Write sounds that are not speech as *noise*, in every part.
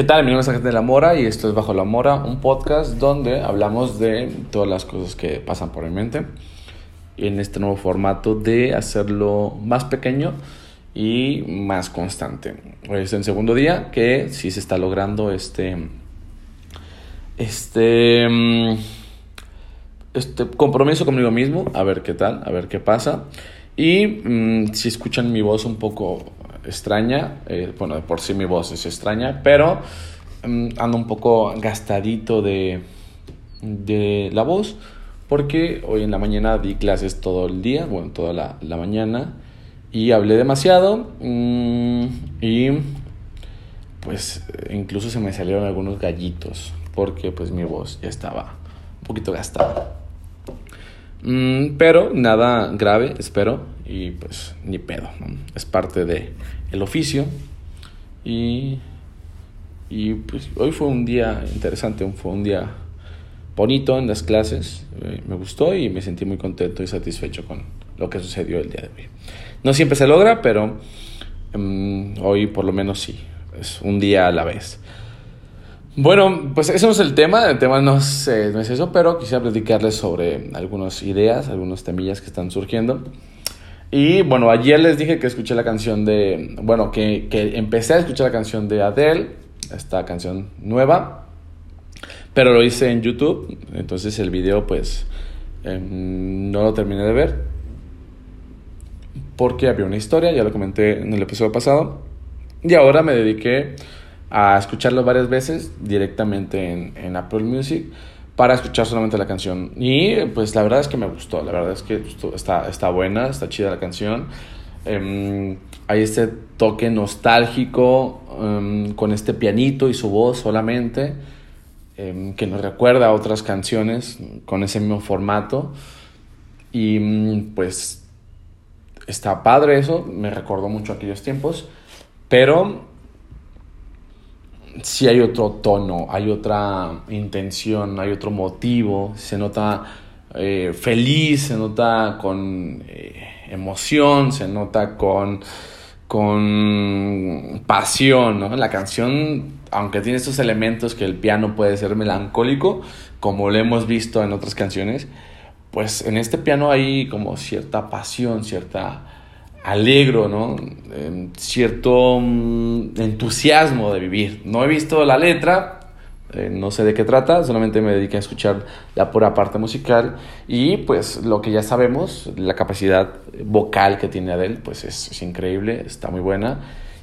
¿Qué tal? Mi nombre es Ángel de la Mora y esto es Bajo la Mora, un podcast donde hablamos de todas las cosas que pasan por mi mente en este nuevo formato de hacerlo más pequeño y más constante. Hoy es el segundo día que sí se está logrando este este mm, este compromiso conmigo mismo, a ver qué tal, a ver qué pasa. Y mm, si escuchan mi voz un poco extraña, eh, bueno, de por sí mi voz es extraña, pero mm, ando un poco gastadito de, de la voz, porque hoy en la mañana di clases todo el día, bueno, toda la, la mañana, y hablé demasiado, mm, y pues incluso se me salieron algunos gallitos, porque pues mi voz ya estaba un poquito gastada. Mm, pero nada grave, espero. Y pues ni pedo. Es parte de el oficio. Y, y pues hoy fue un día interesante, fue un día bonito en las clases. Eh, me gustó y me sentí muy contento y satisfecho con lo que sucedió el día de hoy. No siempre se logra, pero um, hoy por lo menos sí. Es un día a la vez. Bueno, pues ese no es el tema, el tema no es, no es eso, pero quisiera platicarles sobre algunas ideas, algunos temillas que están surgiendo. Y bueno, ayer les dije que escuché la canción de, bueno, que, que empecé a escuchar la canción de Adele, esta canción nueva, pero lo hice en YouTube, entonces el video pues eh, no lo terminé de ver, porque había una historia, ya lo comenté en el episodio pasado, y ahora me dediqué a escucharlo varias veces directamente en, en, Apple Music para escuchar solamente la canción. Y pues la verdad es que me gustó, la verdad es que está, está buena, está chida la canción. Um, hay este toque nostálgico um, con este pianito y su voz solamente um, que nos recuerda a otras canciones con ese mismo formato. Y pues está padre eso, me recordó mucho aquellos tiempos, pero si hay otro tono, hay otra intención, hay otro motivo, se nota eh, feliz, se nota con eh, emoción, se nota con, con pasión, ¿no? La canción, aunque tiene estos elementos que el piano puede ser melancólico, como lo hemos visto en otras canciones, pues en este piano hay como cierta pasión, cierta alegro, ¿no? cierto mm, entusiasmo de vivir. No he visto la letra, eh, no sé de qué trata, solamente me dediqué a escuchar la pura parte musical y pues lo que ya sabemos, la capacidad vocal que tiene Adele, pues es, increíble, está muy buena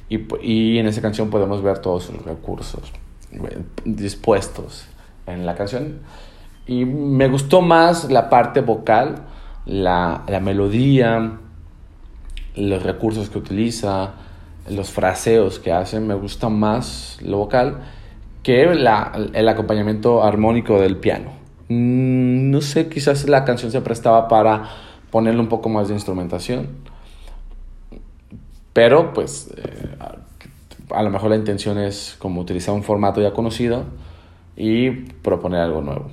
y, y, en esa canción podemos ver todos los recursos eh, dispuestos en la canción y me gustó más la parte vocal, la, la melodía, los recursos que utiliza, los fraseos que hace, me gusta más lo vocal que el acompañamiento armónico del piano. Mm, no sé, quizás la canción se prestaba para ponerle un poco más de instrumentación, pero pues eh, a lo mejor la intención es como utilizar un formato ya conocido y proponer algo nuevo.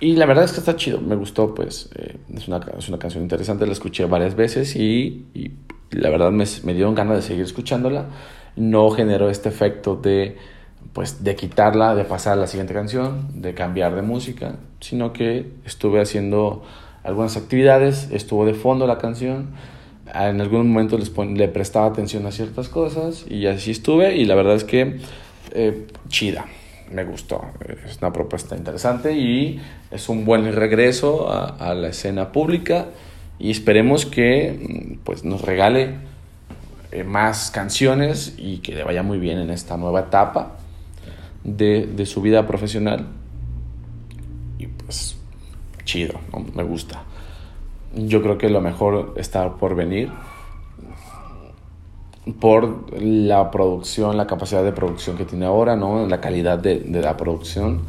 Y la verdad es que está chido, me gustó, pues eh, es, una, es, una, canción interesante, la escuché varias veces y, la verdad me, me, dieron ganas de seguir escuchándola. No generó este efecto de, pues, de quitarla, de pasar a la siguiente canción, de cambiar de música, sino que estuve haciendo algunas actividades, estuvo de fondo la canción, en algún momento les le prestaba atención a ciertas cosas y así estuve y la verdad es que eh, chida me gustó. Es una propuesta interesante y es un buen regreso a, la escena pública y esperemos que mm, pues, nos regale eh, más canciones y que le vaya muy bien en esta nueva etapa de, de su vida profesional. Y pues chido, me gusta. Yo creo que lo mejor está por venir por la producción, la capacidad de producción que tiene ahora, ¿no? La calidad de, de la producción.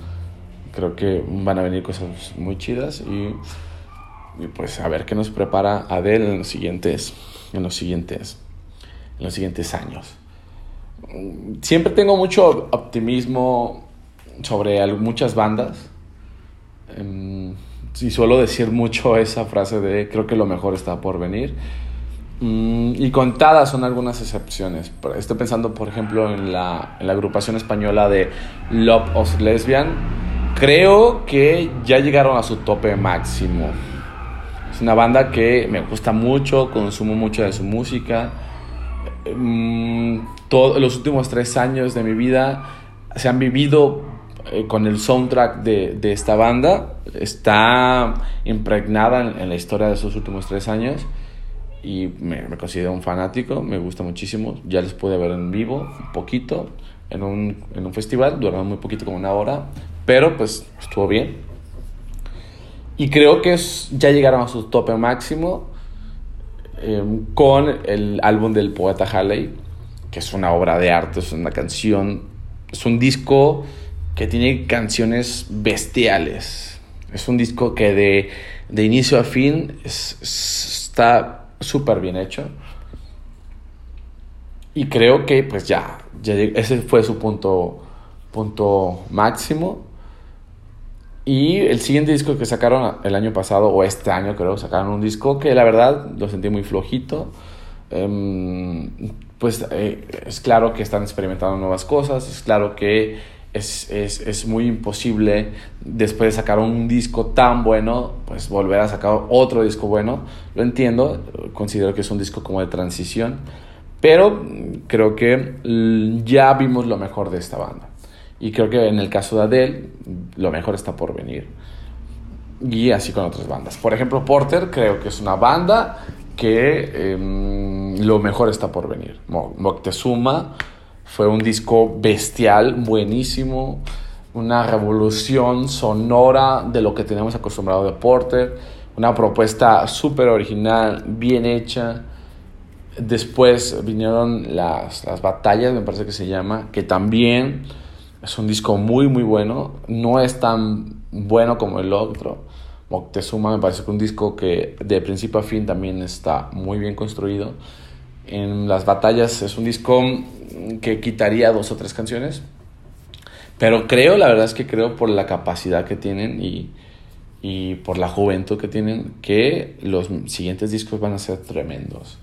Creo que van a venir cosas muy chidas y, y, pues a ver qué nos prepara Adele en los siguientes, en los siguientes, en los siguientes años. Siempre tengo mucho optimismo sobre muchas bandas. Em, y suelo decir mucho esa frase de creo que lo mejor está por venir y contadas son algunas excepciones. Estoy pensando, por ejemplo, en la, en la agrupación española de Love of Lesbian. Creo que ya llegaron a su tope máximo. Es una banda que me gusta mucho, consumo mucho de su música. Mm, todos los últimos tres años de mi vida se han vivido eh, con el soundtrack de, de, esta banda. Está impregnada en, en la historia de esos últimos tres años y me, considero un fanático, me gusta muchísimo. Ya les pude ver en vivo un poquito en un, en un festival, duraron muy poquito, como una hora, pero pues estuvo bien. Y creo que ya llegaron a su tope máximo eh, con el álbum del poeta Halley, que es una obra de arte, es una canción, es un disco que tiene canciones bestiales. Es un disco que de, de inicio a fin es, está súper bien hecho. Y creo que pues ya, ese fue su punto, punto máximo. Y el siguiente disco que sacaron el año pasado, o este año creo, sacaron un disco que la verdad lo sentí muy flojito. Um, pues eh, es claro que están experimentando nuevas cosas, es claro que es, es, es, muy imposible después de sacar un disco tan bueno, pues volver a sacar otro disco bueno. Lo entiendo, considero que es un disco como de transición, pero creo que ya vimos lo mejor de esta banda. Y creo que en el caso de Adele, lo mejor está por venir. Y así con otras bandas. Por ejemplo, Porter creo que es una banda que eh, lo mejor está por venir. Moctezuma fue un disco bestial, buenísimo, una revolución sonora de lo que tenemos acostumbrado de Porter, una propuesta súper original, bien hecha. Después vinieron las, las batallas, me parece que se llama, que también es un disco muy, muy bueno. No es tan bueno como el otro. Moctezuma me parece que un disco que de principio a fin también está muy bien construido. En las batallas es un disco que quitaría dos o tres canciones. Pero creo, la verdad es que creo por la capacidad que tienen y, y por la juventud que tienen, que los siguientes discos van a ser tremendos.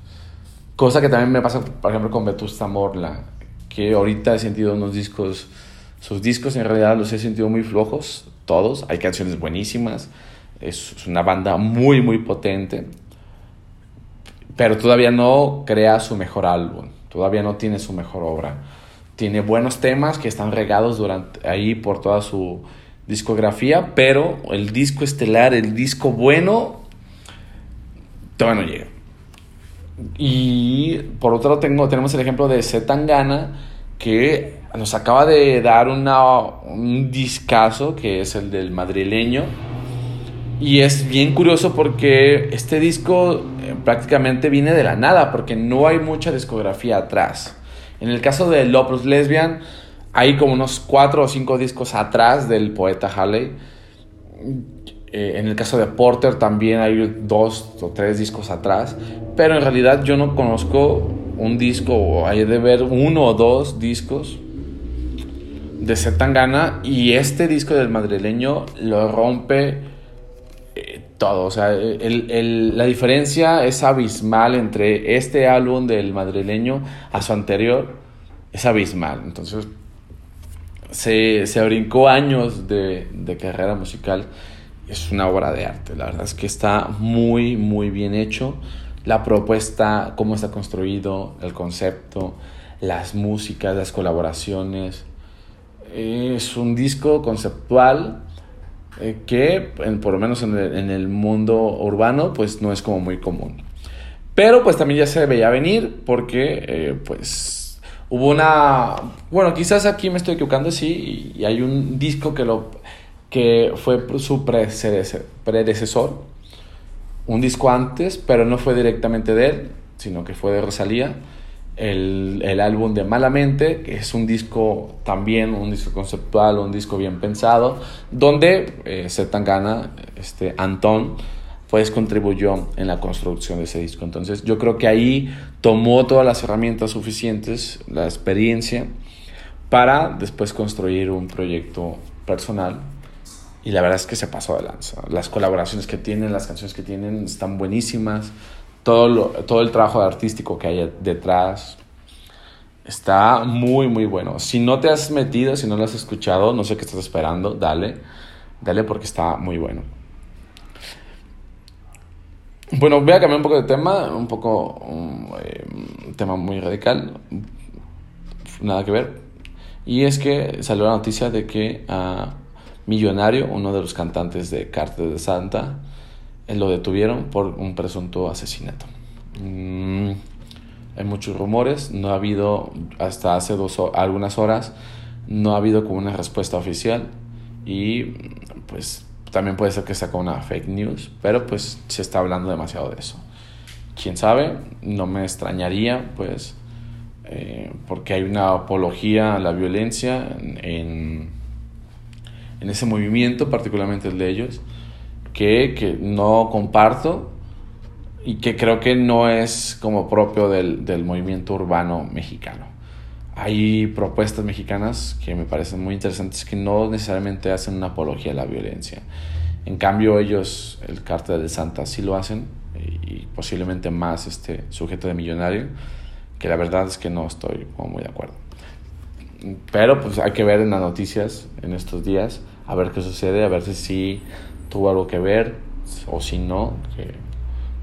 Cosa que también me pasa, por ejemplo, con Vetusta Morla, que ahorita he sentido unos discos, sus discos en realidad los he sentido muy flojos, todos. Hay canciones buenísimas, es una banda muy, muy potente, pero todavía no crea su mejor álbum todavía no tiene su mejor obra. Tiene buenos temas que están regados durante, ahí por toda su discografía, pero el disco estelar, el disco bueno, todavía no llega. Y por otro lado tengo, tenemos el ejemplo de Zetangana, que nos acaba de dar una, un discazo, que es el del madrileño. Y es bien curioso porque este disco prácticamente viene de la nada, porque no hay mucha discografía atrás. En el caso de Lopus Lesbian, hay como unos cuatro o cinco discos atrás del poeta Halley. Eh, en el caso de Porter también hay dos o tres discos atrás, pero en realidad yo no conozco un disco, o hay de ver uno o dos discos de Zetangana y este disco del madrileño lo rompe todo. O sea, la diferencia es abismal entre este álbum del madrileño a su anterior. Es abismal. Entonces, se, se brincó años de, de, carrera musical. Es una obra de arte. La verdad es que está muy, muy bien hecho. La propuesta, cómo está construido, el concepto, las músicas, las colaboraciones. Es un disco conceptual eh, que por lo menos en el, mundo urbano pues no es como muy común. Pero pues también ya se veía venir porque eh, pues hubo una... Bueno, quizás aquí me estoy equivocando, sí, y, hay un disco que, lo, que fue su predecesor, un disco antes, pero no fue directamente de él, sino que fue de Rosalía el, el, álbum de Malamente, que es un disco también, un disco conceptual, un disco bien pensado, donde eh, Zetangana, este, Antón, pues contribuyó en la construcción de ese disco. Entonces yo creo que ahí tomó todas las herramientas suficientes, la experiencia, para después construir un proyecto personal. Y la verdad es que se pasó de lanza. Las colaboraciones que tienen, las canciones que tienen están buenísimas todo, todo el trabajo artístico que hay detrás. Está muy, muy bueno. Si no te has metido, si no lo has escuchado, no sé qué estás esperando, dale. Dale porque está muy bueno. Bueno, voy a cambiar un poco de tema, un poco un, eh, tema muy radical, nada que ver. Y es que salió la noticia de que a Millonario, uno de los cantantes de Cartel de Santa, lo detuvieron por un presunto asesinato. Mm, hay muchos rumores, no ha habido, hasta hace dos, algunas horas, no ha habido como una respuesta oficial y pues también puede ser que como una fake news, pero pues se está hablando demasiado de eso. Quién sabe, no me extrañaría, pues, eh, porque hay una apología a la violencia en, en ese movimiento, particularmente el de ellos, que, que, no comparto y que creo que no es como propio del, del movimiento urbano mexicano hay propuestas mexicanas que me parecen muy interesantes que no necesariamente hacen una apología a la violencia. En cambio ellos, el cártel de Santa, sí lo hacen y posiblemente más este sujeto de millonario, que la verdad es que no estoy muy de acuerdo. Pero pues hay que ver en las noticias en estos días, a ver qué sucede, a ver si sí tuvo algo que ver o si no, que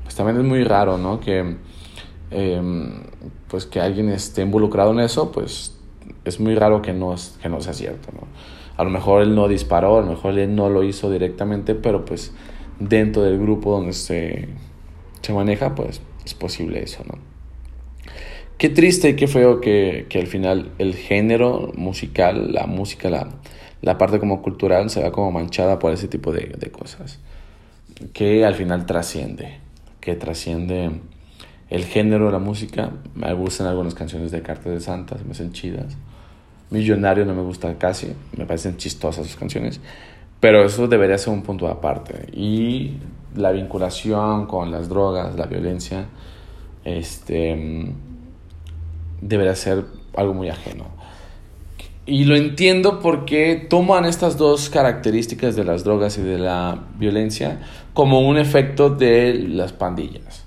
pues también es muy raro, ¿no? Que Em, pues que alguien esté involucrado en eso, pues es muy raro que no, que no sea cierto, ¿no? A lo mejor él no disparó, a lo mejor él no lo hizo directamente, pero pues dentro del grupo donde se, se maneja, pues es posible eso, ¿no? Qué triste y qué feo que, que al final el género musical, la música, la, la parte como cultural se vea como manchada por ese tipo de, de cosas. Que al final trasciende, que trasciende el género de la música. Me gustan algunas canciones de Carta de Santa, me hacen chidas. Millonario no me gusta casi, me parecen chistosas sus canciones. Pero eso debería ser un punto aparte. Y la vinculación con las drogas, la violencia, este, debería ser algo muy ajeno. Y lo entiendo porque toman estas dos características de las drogas y de la violencia como un efecto de las pandillas.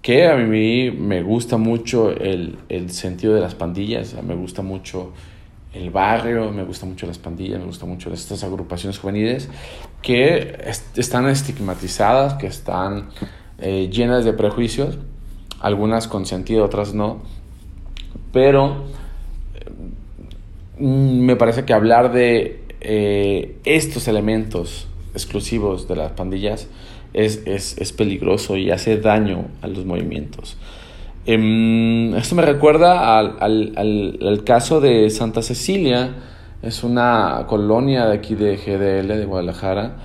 Que a mí me gusta mucho el, el, sentido de las pandillas, me gusta mucho el barrio, me gusta mucho las pandillas, me gusta mucho estas agrupaciones juveniles que están estigmatizadas, que están eh, llenas de prejuicios, algunas con sentido, otras no, pero me parece que hablar de eh, estos elementos exclusivos de las pandillas es, es, es peligroso y hace daño a los movimientos. Eh, esto me recuerda al, al, al, caso de Santa Cecilia, es una colonia de aquí de GDL, de Guadalajara,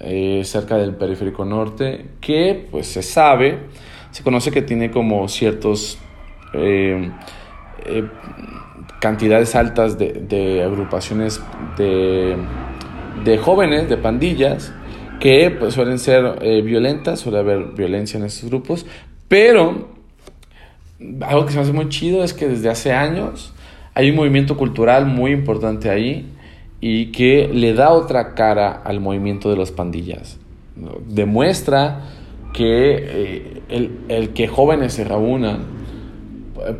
eh, cerca del periférico norte, que pues se sabe, se conoce que tiene como ciertos eh, cantidades altas de, agrupaciones de, de jóvenes, de pandillas, que pues, suelen ser eh, violentas, suele haber violencia en estos grupos, pero algo que se me hace muy chido es que desde hace años hay un movimiento cultural muy importante ahí y que le da otra cara al movimiento de las pandillas. Demuestra que eh, el, el, que jóvenes se reúnan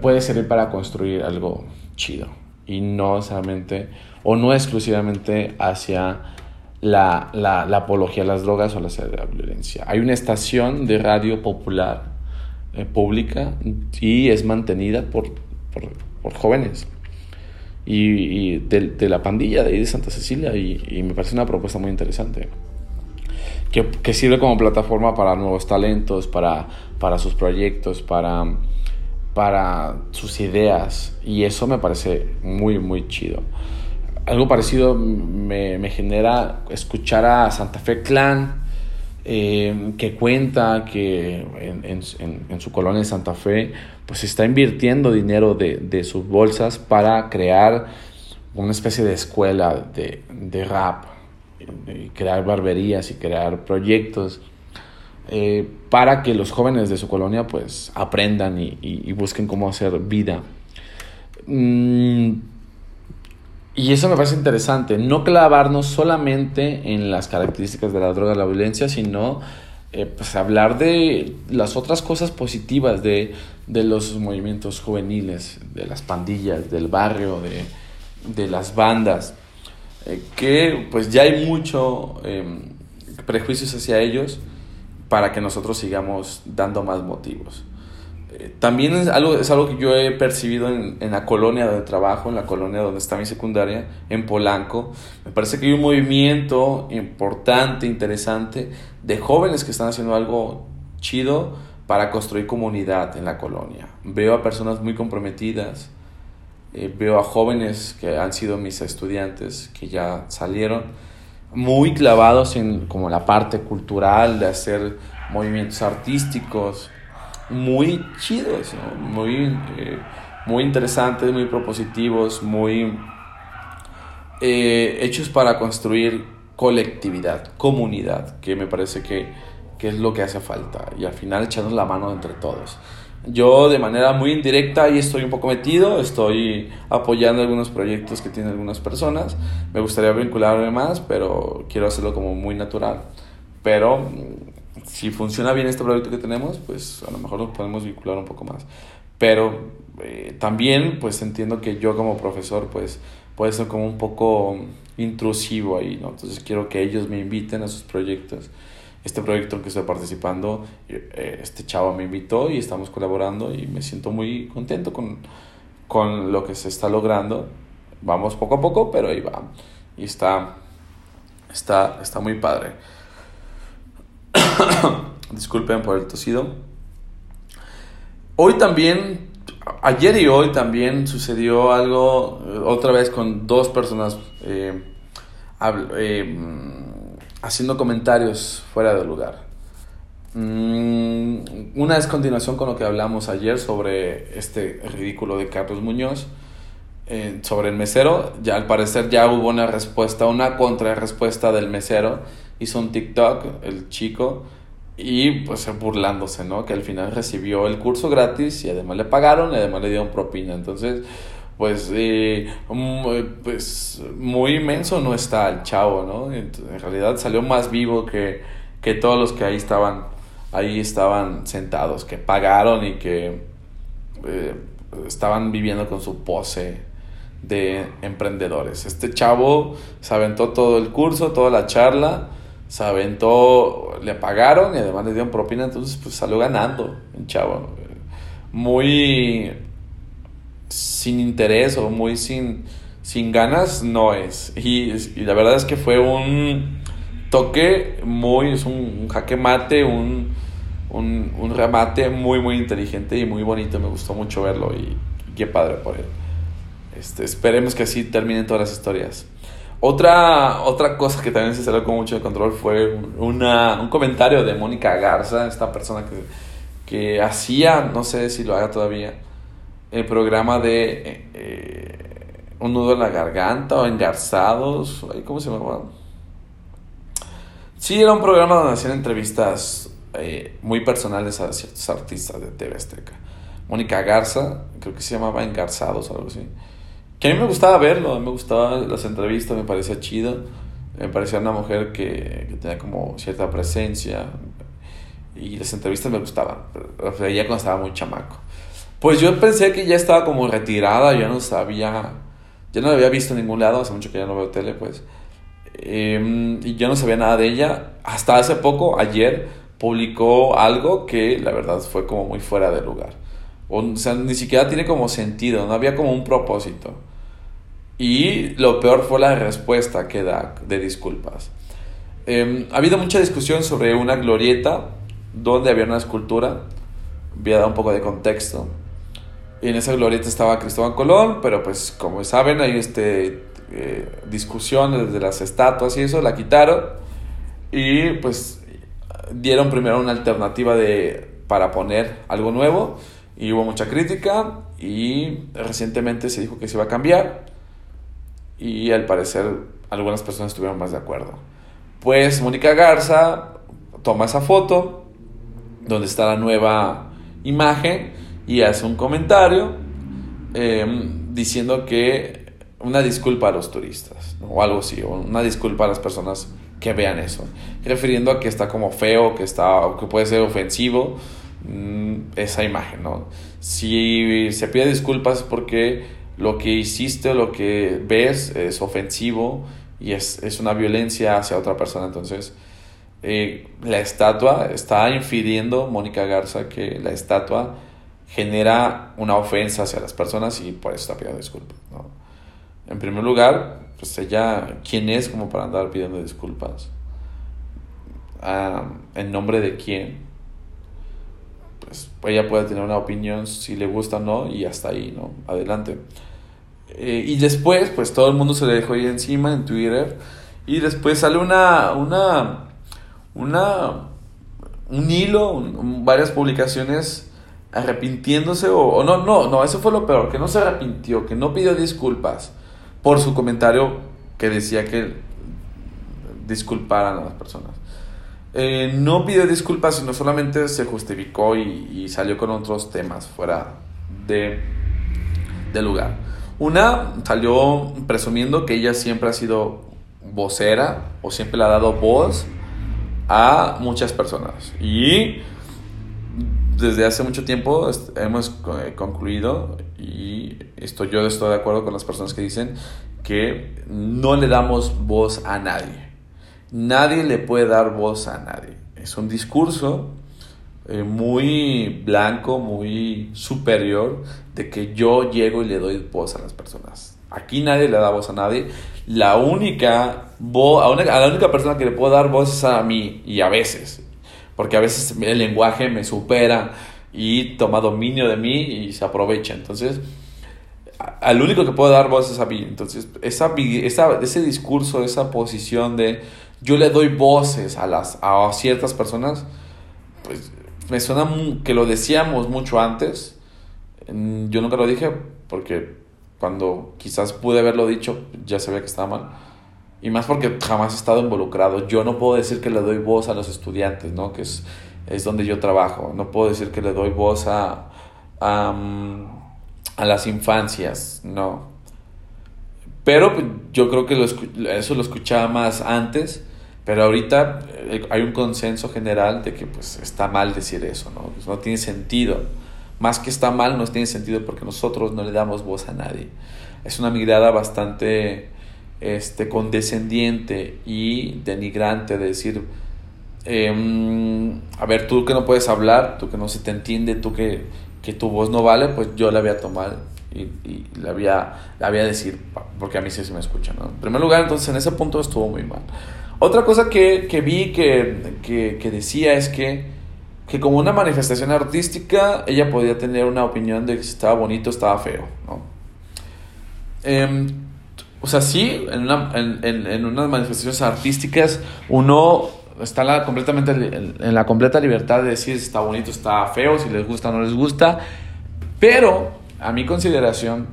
puede servir para construir algo chido y no solamente o no exclusivamente hacia la, la, apología a las drogas o la violencia. Hay una estación de radio popular eh, pública y es mantenida por, por, por jóvenes y, de, de, la pandilla de ahí de Santa Cecilia y, y me parece una propuesta muy interesante. Que, que, sirve como plataforma para nuevos talentos, para, para sus proyectos, para, para sus ideas y eso me parece muy, muy chido algo parecido me, me, genera escuchar a Santa Fe Clan, eh, que cuenta que en, en, en, su colonia de Santa Fe, pues está invirtiendo dinero de, de, sus bolsas para crear una especie de escuela de, de rap, y crear barberías y crear proyectos. Eh, para que los jóvenes de su colonia pues aprendan y, busquen cómo hacer vida. Mm, y eso me parece interesante, no clavarnos solamente en las características de la droga y la violencia, sino eh, pues hablar de las otras cosas positivas de, de, los movimientos juveniles, de las pandillas, del barrio, de, de las bandas, eh, que pues ya hay mucho prejuicios hacia ellos para que nosotros sigamos dando más motivos. Eh, también es algo, es algo que yo he percibido en, en, la colonia donde trabajo, en la colonia donde está mi secundaria, en Polanco. Me parece que hay un movimiento importante, interesante, de jóvenes que están haciendo algo chido para construir comunidad en la colonia. Veo a personas muy comprometidas, eh, veo a jóvenes que han sido mis estudiantes, que ya salieron, muy clavados en como la parte cultural, de hacer movimientos artísticos, muy chidos, muy, eh, muy interesantes, muy propositivos, muy eh, hechos para construir colectividad, comunidad, que me parece que, que, es lo que hace falta. Y al final echarnos la mano entre todos. Yo de manera muy indirecta ahí estoy un poco metido, estoy apoyando algunos proyectos que tienen algunas personas. Me gustaría vincularme más, pero quiero hacerlo como muy natural. Pero si funciona bien este proyecto que tenemos, pues a lo mejor nos podemos vincular un poco más. Pero eh, también pues entiendo que yo como profesor pues puede ser como un poco intrusivo ahí, ¿no? Entonces quiero que ellos me inviten a sus proyectos. Este proyecto en que estoy participando, eh, este chavo me invitó y estamos colaborando y me siento muy contento con, con lo que se está logrando. Vamos poco a poco, pero ahí va. Y está, está, está muy padre. *coughs* Disculpen por el tosido. Hoy también, ayer y hoy también sucedió algo, eh, otra vez con dos personas eh, haciendo comentarios fuera de lugar. Mm, una es continuación con lo que hablamos ayer sobre este ridículo de Carlos Muñoz. sobre el mesero, ya al parecer ya hubo una respuesta, una contrarrespuesta del mesero hizo un TikTok, el chico, y pues burlándose, ¿no? Que al final recibió el curso gratis y además le pagaron y además le dieron propina. Entonces, pues, eh, pues muy inmenso no está el chavo, ¿no? En realidad salió más vivo que, que todos los que ahí estaban, ahí estaban sentados, que pagaron y que eh, estaban viviendo con su pose de emprendedores. Este chavo se aventó todo el curso, toda la charla se aventó, le pagaron y además le dieron propina, entonces pues salió ganando el chavo. Muy sin interés o muy sin, sin ganas no es. Y, la verdad es que fue un toque muy, es un, jaque mate, un, un, remate muy, muy inteligente y muy bonito. Me gustó mucho verlo y, qué padre por él. Este, esperemos que así terminen todas las historias. Otra, otra cosa que también se salió con mucho de control fue una, un comentario de Mónica Garza, esta persona que, que hacía, no sé si lo haga todavía, el programa de eh, Un nudo en la garganta o Engarzados, ¿cómo se llamaba? Sí, era un programa donde hacían entrevistas eh, muy personales a ciertos artistas de TV Azteca. Mónica Garza, creo que se llamaba Engarzados o algo así. Que a mí me gustaba verlo, me gustaban las entrevistas, me parecía chido. Me parecía una mujer que, que tenía como cierta presencia. Y las entrevistas me gustaban. O ya cuando estaba muy chamaco. Pues yo pensé que ya estaba como retirada, ya no sabía. Ya no la había visto en ningún lado, hace mucho que ya no veo tele, pues. Em, y yo no sabía nada de ella. Hasta hace poco, ayer, publicó algo que la verdad fue como muy fuera de lugar. O sea, ni siquiera tiene como sentido, no había como un propósito. Y lo peor fue la respuesta que da de disculpas. Em, ha habido mucha discusión sobre una glorieta donde había una escultura. Voy a dar un poco de contexto. Y en esa glorieta estaba Cristóbal Colón, pero pues como saben hay este, eh, discusión desde las estatuas y eso, la quitaron. Y pues dieron primero una alternativa de, para poner algo nuevo y hubo mucha crítica y recientemente se dijo que se iba a cambiar y al parecer algunas personas estuvieron más de acuerdo. Pues Mónica Garza toma esa foto donde está la nueva imagen y hace un comentario em, diciendo que una disculpa a los turistas o algo así, o una disculpa a las personas que vean eso. Refiriendo a que está como feo, que, está, que puede ser ofensivo mm, esa imagen, ¿no? Si se pide disculpas porque lo que hiciste o lo que ves es ofensivo y es, es una violencia hacia otra persona, entonces eh, la estatua está infiriendo, Mónica Garza, que la estatua genera una ofensa hacia las personas y por eso está pidiendo disculpas. ¿no? En primer lugar, pues ella, ¿quién es como para andar pidiendo disculpas? ¿En nombre de quién? Pues ella puede tener una opinión si le gusta o no y hasta ahí, ¿no? Adelante. Eh, y después, pues todo el mundo se le dejó ahí encima en Twitter y después sale una, una una, un hilo, varias publicaciones arrepintiéndose o, no, no, no, eso fue lo peor, que no se arrepintió, que no pidió disculpas por su comentario que decía que disculparan a las personas. Eh, no pidió disculpas, sino solamente se justificó y, salió con otros temas fuera de, de lugar. Una salió presumiendo que ella siempre ha sido vocera o siempre le ha dado voz a muchas personas. Y desde hace mucho tiempo hemos eh, concluido, y esto yo estoy de acuerdo con las personas que dicen que no le damos voz a nadie. Nadie le puede dar voz a nadie. Es un discurso eh, muy blanco, muy superior, de que yo llego y le doy voz a las personas. Aquí nadie le da voz a nadie. La única voz, a, la única persona que le puedo dar voz es a mí y a veces. Porque a veces el lenguaje me supera y toma dominio de mí y se aprovecha. Entonces, al único que puedo dar voz es a mí. Entonces, esa, esa, ese discurso, esa posición de yo le doy voces a, las, a ciertas personas, pues me suena que lo decíamos mucho antes. Yo nunca lo dije porque cuando quizás pude haberlo dicho, ya sabía que estaba mal. Y más porque jamás he estado involucrado. Yo no puedo decir que le doy voz a los estudiantes, ¿no? Que es, es donde yo trabajo. No puedo decir que le doy voz a, a, mm, a las infancias, no. Pero pues, yo creo que eso lo escuchaba más antes. Pero ahorita eh, hay un consenso general de que pues está mal decir eso, ¿no? Pues, no tiene sentido más que está mal, no tiene sentido porque nosotros no le damos voz a nadie. Es una mirada bastante este, condescendiente y denigrante de decir, em, a ver, tú que no puedes hablar, tú que no se te entiende, tú que, que tu voz no vale, pues yo la voy a tomar y, y la, voy a, la voy a decir, porque a mí sí se me escucha. ¿no? En primer lugar, entonces en ese punto estuvo muy mal. Otra cosa que, que vi que, que, que decía es que que como una manifestación artística ella podía tener una opinión de si estaba bonito estaba feo, ¿no? Em, o sea, sí, en, una, en, en, unas manifestaciones artísticas uno está la, completamente en, la completa libertad de decir si está bonito, está feo, si les gusta no les gusta, pero a mi consideración,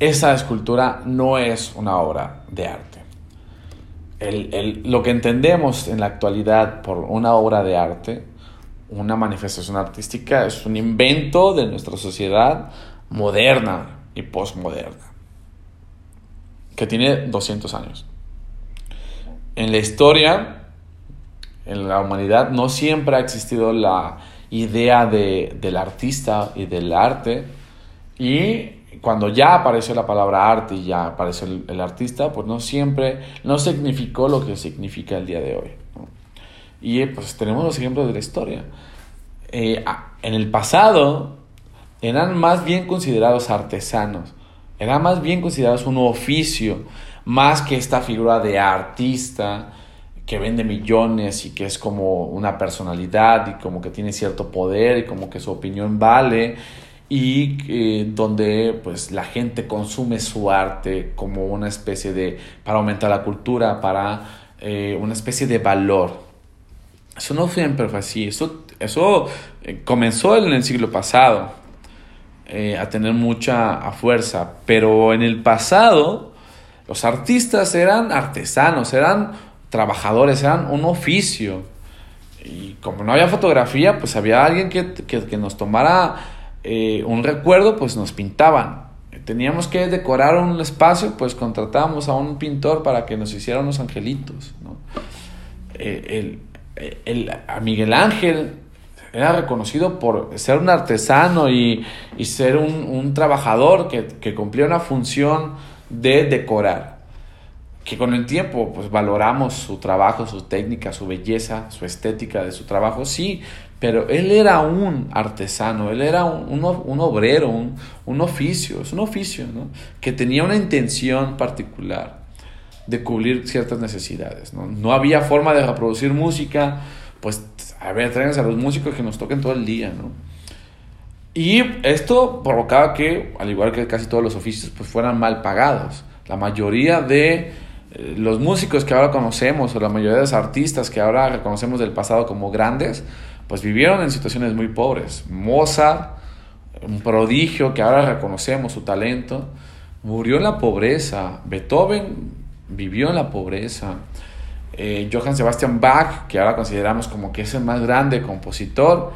esa escultura no es una obra de arte. El, el, lo que entendemos en la actualidad por una obra de arte, una manifestación artística, es un invento de nuestra sociedad moderna y postmoderna, que tiene 200 años. En la historia, en la humanidad, no siempre ha existido la idea de, del artista y del arte, y cuando ya apareció la palabra arte y ya apareció el, artista, pues no siempre, no significó lo que significa el día de hoy. Y pues tenemos los ejemplos de la historia. Eh, en el pasado eran más bien considerados artesanos, eran más bien considerados un oficio, más que esta figura de artista que vende millones y que es como una personalidad y como que tiene cierto poder y como que su opinión vale y eh, donde pues la gente consume su arte como una especie de para aumentar la cultura para eh, una especie de valor. Eso no siempre fue así. Eso eso eh, comenzó en el siglo pasado a tener mucha fuerza pero en el pasado los artistas eran artesanos eran trabajadores eran un oficio y como no había fotografía pues había alguien que, que, nos tomara eh, un recuerdo, pues nos pintaban. Teníamos que decorar un espacio, pues contratábamos a un pintor para que nos hiciera unos angelitos, ¿no? el, el, a Miguel Ángel era reconocido por ser un artesano y, y ser un, un trabajador que, que, cumplía una función de decorar. Que con el tiempo pues valoramos su trabajo, su técnica, su belleza, su estética de su trabajo, sí, pero él era un artesano, él era un, un, obrero, un, un, oficio, es un oficio, ¿no? Que tenía una intención particular de cubrir ciertas necesidades, ¿no? No había forma de reproducir música, pues, a ver, tráiganse a los músicos que nos toquen todo el día, ¿no? Y esto provocaba que, al igual que casi todos los oficios, pues fueran mal pagados. La mayoría de eh, los músicos que ahora conocemos, o la mayoría de los artistas que ahora reconocemos del pasado como grandes, pues vivieron en situaciones muy pobres. Mozart, un prodigio que ahora reconocemos su talento, murió en la pobreza. Beethoven vivió en la pobreza. Eh, Johann Sebastian Bach, que ahora consideramos como que es el más grande compositor,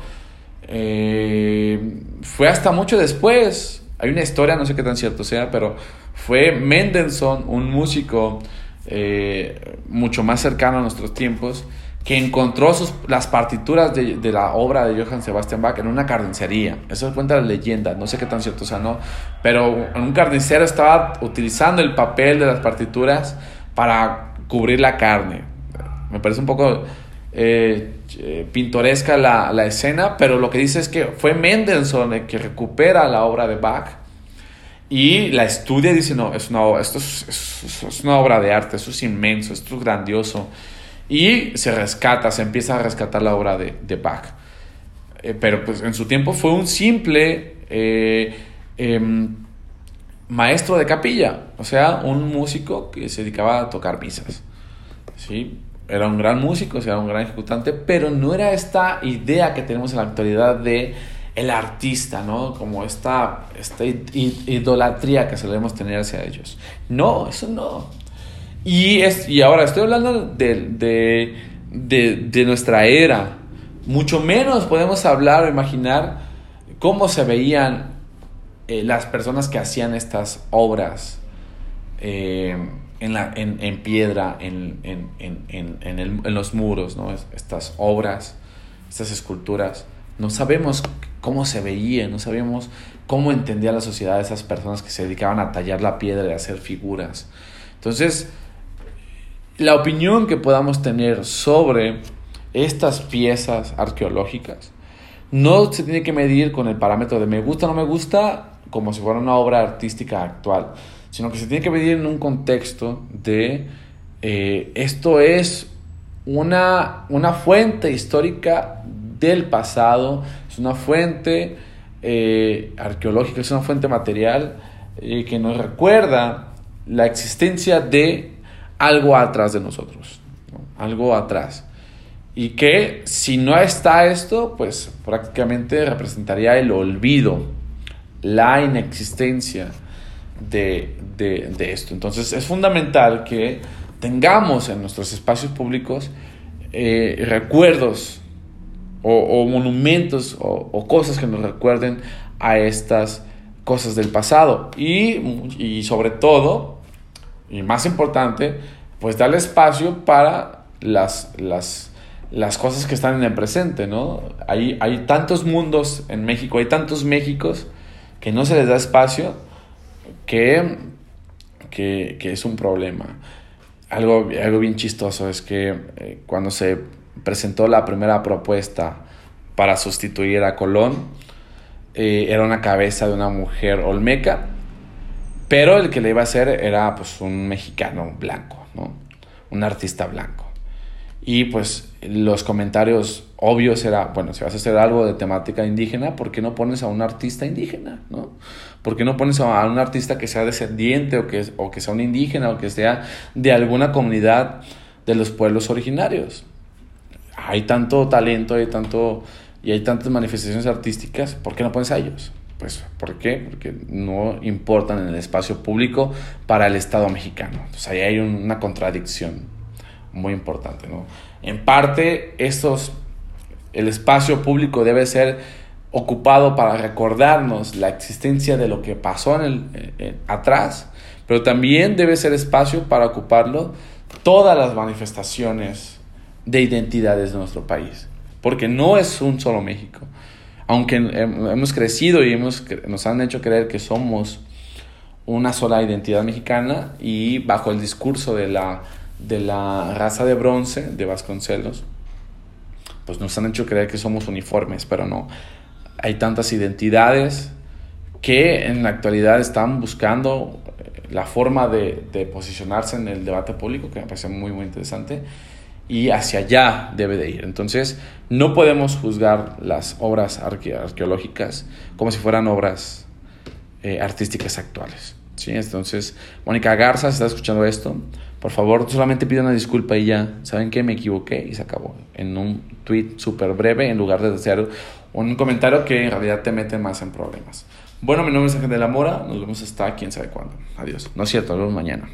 eh, fue hasta mucho después. Hay una historia, no sé qué tan cierto sea, pero fue Mendelssohn, un músico eh, mucho más cercano a nuestros tiempos, que encontró las partituras de, de, la obra de Johann Sebastian Bach en una carnicería. Eso cuenta la leyenda, no sé qué tan cierto sea, no. Pero un carnicero estaba utilizando el papel de las partituras para cubrir la carne. Me parece un poco eh, eh, pintoresca la, la, escena, pero lo que dice es que fue Mendelssohn el que recupera la obra de Bach y la estudia y dice, no, es una, esto es, una obra de arte, esto es inmenso, esto es grandioso. Y se rescata, se empieza a rescatar la obra de, de Bach. Eh, pero pues en su tiempo fue un simple eh, maestro de capilla, o sea, un músico que se dedicaba a tocar misas. ¿sí? Era un gran músico, era un gran ejecutante, pero no era esta idea que tenemos en la actualidad de el artista, ¿no? Como esta, esta idolatría que solemos tener hacia ellos. No, eso no. Y, es, y ahora estoy hablando de, de, de, nuestra era. Mucho menos podemos hablar o imaginar cómo se veían eh, las personas que hacían estas obras eh, en, la, en, en, piedra, en, en, en, los muros, ¿no? estas obras, estas esculturas. No sabemos cómo se veían, no sabemos cómo entendía la sociedad esas personas que se dedicaban a tallar la piedra y a hacer figuras. Entonces, la opinión que podamos tener sobre estas piezas arqueológicas no se tiene que medir con el parámetro de me gusta o no me gusta como si fuera una obra artística actual, sino que se tiene que medir en un contexto de eh, esto es una, una fuente histórica del pasado, es una fuente eh, arqueológica, es una fuente material eh, que nos recuerda la existencia de algo atrás de nosotros, ¿no? algo atrás. Y que si no está esto, pues prácticamente representaría el olvido, la inexistencia de, de, esto. Entonces es fundamental que tengamos en nuestros espacios públicos eh, recuerdos o, monumentos o, o, cosas que nos recuerden a estas cosas del pasado. Y, y sobre todo, y más importante, pues darle espacio para las, las, las cosas que están en el presente, ¿no? Hay, hay tantos mundos en México, hay tantos Méxicos que no se les da espacio que, que, que es un problema. Algo, algo bien chistoso es que eh, cuando se presentó la primera propuesta para sustituir a Colón, eh, era una cabeza de una mujer olmeca pero el que le iba a hacer era pues un mexicano blanco, ¿no? Un artista blanco. Y pues los comentarios obvios era, bueno, si vas a hacer algo de temática indígena, ¿por qué no pones a un artista indígena, no? ¿Por qué no pones a un artista que sea descendiente o que, o que sea un indígena o que sea de alguna comunidad de los pueblos originarios? Hay tanto talento, hay tanto y hay tantas manifestaciones artísticas, ¿por qué no pones a ellos? Pues, ¿por qué? Porque no importan en el espacio público para el Estado mexicano. Entonces ahí hay una contradicción muy importante, ¿no? En parte, estos, el espacio público debe ser ocupado para recordarnos la existencia de lo que pasó en el, atrás, pero también debe ser espacio para ocuparlo todas las manifestaciones de identidades de nuestro país, porque no es un solo México. Aunque hemos crecido y hemos, nos han hecho creer que somos una sola identidad mexicana y bajo el discurso de la, de la raza de bronce de Vasconcelos, pues nos han hecho creer que somos uniformes, pero no. Hay tantas identidades que en la actualidad están buscando eh, la forma de, de posicionarse en el debate público, que me parece muy, muy interesante, y hacia allá debe de ir. Entonces, no podemos juzgar las obras arqueológicas como si fueran obras eh, artísticas actuales. ¿sí? Entonces, Mónica Garza, está escuchando esto, por favor, solamente pide una disculpa y ya, ¿saben qué? Me equivoqué y se acabó. En un tweet súper breve, en lugar de hacer un comentario que en realidad te mete más en problemas. Bueno, mi nombre es Ángel de la Mora, nos vemos hasta quién sabe cuándo. Adiós. No es cierto, nos vemos mañana.